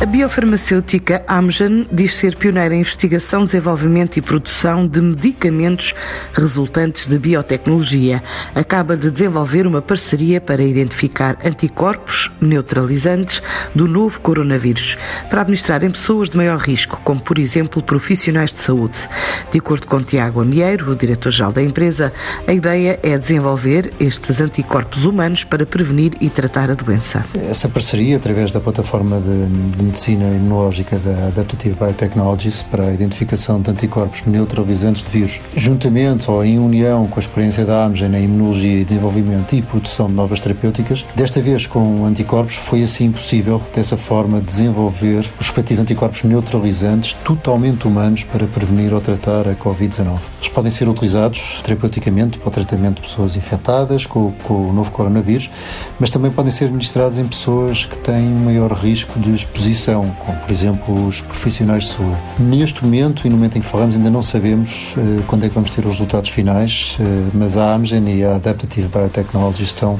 A biofarmacêutica Amgen diz ser pioneira em investigação, desenvolvimento e produção de medicamentos resultantes de biotecnologia. Acaba de desenvolver uma parceria para identificar anticorpos neutralizantes do novo coronavírus, para administrar em pessoas de maior risco, como por exemplo profissionais de saúde. De acordo com Tiago Amieiro, o diretor-geral da empresa, a ideia é desenvolver estes anticorpos humanos para prevenir e tratar a doença. Essa parceria, através da plataforma de medicina imunológica da Adaptative Biotechnologies para a identificação de anticorpos neutralizantes de vírus, juntamente ou em união com a experiência da Amgen em imunologia, desenvolvimento e produção de novas terapêuticas. Desta vez com anticorpos foi assim possível, dessa forma, desenvolver os respectivos anticorpos neutralizantes totalmente humanos para prevenir ou tratar a Covid-19. Eles podem ser utilizados terapeuticamente para o tratamento de pessoas infectadas com, com o novo coronavírus, mas também podem ser administrados em pessoas que têm maior risco de exposição como por exemplo os profissionais de saúde. Neste momento e no momento em que falamos ainda não sabemos uh, quando é que vamos ter os resultados finais, uh, mas a Amgen e a Adaptative Biotechnology estão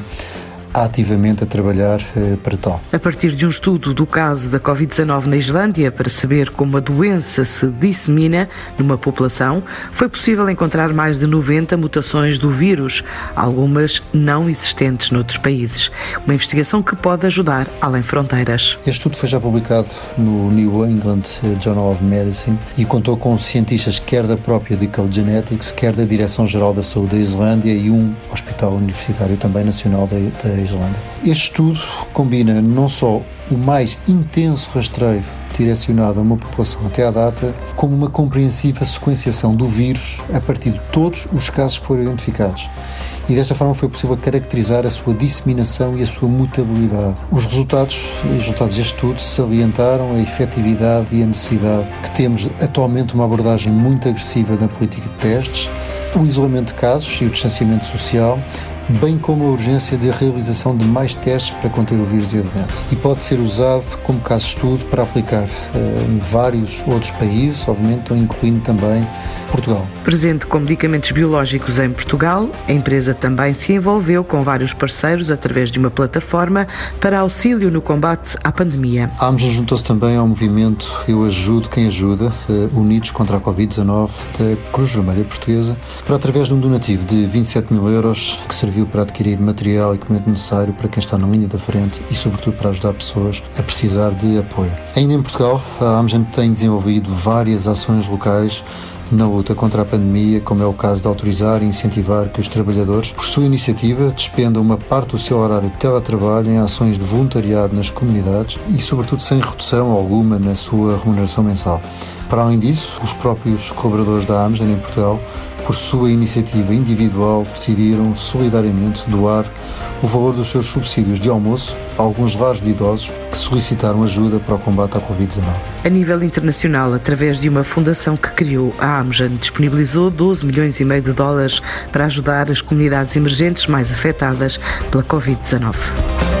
ativamente a trabalhar uh, para tal. A partir de um estudo do caso da Covid-19 na Islândia para saber como a doença se dissemina numa população, foi possível encontrar mais de 90 mutações do vírus, algumas não existentes noutros países. Uma investigação que pode ajudar além fronteiras. Este estudo foi já publicado no New England Journal of Medicine e contou com cientistas quer da própria Decode Genetics, quer da Direção-Geral da Saúde da Islândia e um hospital universitário também nacional da, da Islândia. Este estudo combina não só o mais intenso rastreio direcionado a uma população até à data, como uma compreensiva sequenciação do vírus a partir de todos os casos que foram identificados. E desta forma foi possível caracterizar a sua disseminação e a sua mutabilidade. Os resultados os resultados deste estudo salientaram a efetividade e a necessidade que temos atualmente uma abordagem muito agressiva na política de testes, o isolamento de casos e o distanciamento social, bem como a urgência de realização de mais testes para conter o vírus e a doença. E pode ser usado como caso estudo para aplicar uh, em vários outros países, obviamente, incluindo também Portugal. Presente com medicamentos biológicos em Portugal, a empresa também se envolveu com vários parceiros através de uma plataforma para auxílio no combate à pandemia. A Amgen juntou-se também ao movimento Eu Ajudo Quem Ajuda, uh, Unidos contra a Covid-19, da Cruz Vermelha Portuguesa, para através de um donativo de 27 mil euros que serviu serviu para adquirir material e equipamento necessário para quem está na linha da frente e, sobretudo, para ajudar pessoas a precisar de apoio. Ainda em Portugal, a Amgen tem desenvolvido várias ações locais na luta contra a pandemia, como é o caso de autorizar e incentivar que os trabalhadores, por sua iniciativa, despendam uma parte do seu horário de teletrabalho em ações de voluntariado nas comunidades e, sobretudo, sem redução alguma na sua remuneração mensal. Para além disso, os próprios colaboradores da Amgen em Portugal, por sua iniciativa individual, decidiram solidariamente doar o valor dos seus subsídios de almoço a alguns lares de idosos que solicitaram ajuda para o combate à Covid-19. A nível internacional, através de uma fundação que criou, a Amgen disponibilizou 12 milhões e meio de dólares para ajudar as comunidades emergentes mais afetadas pela Covid-19.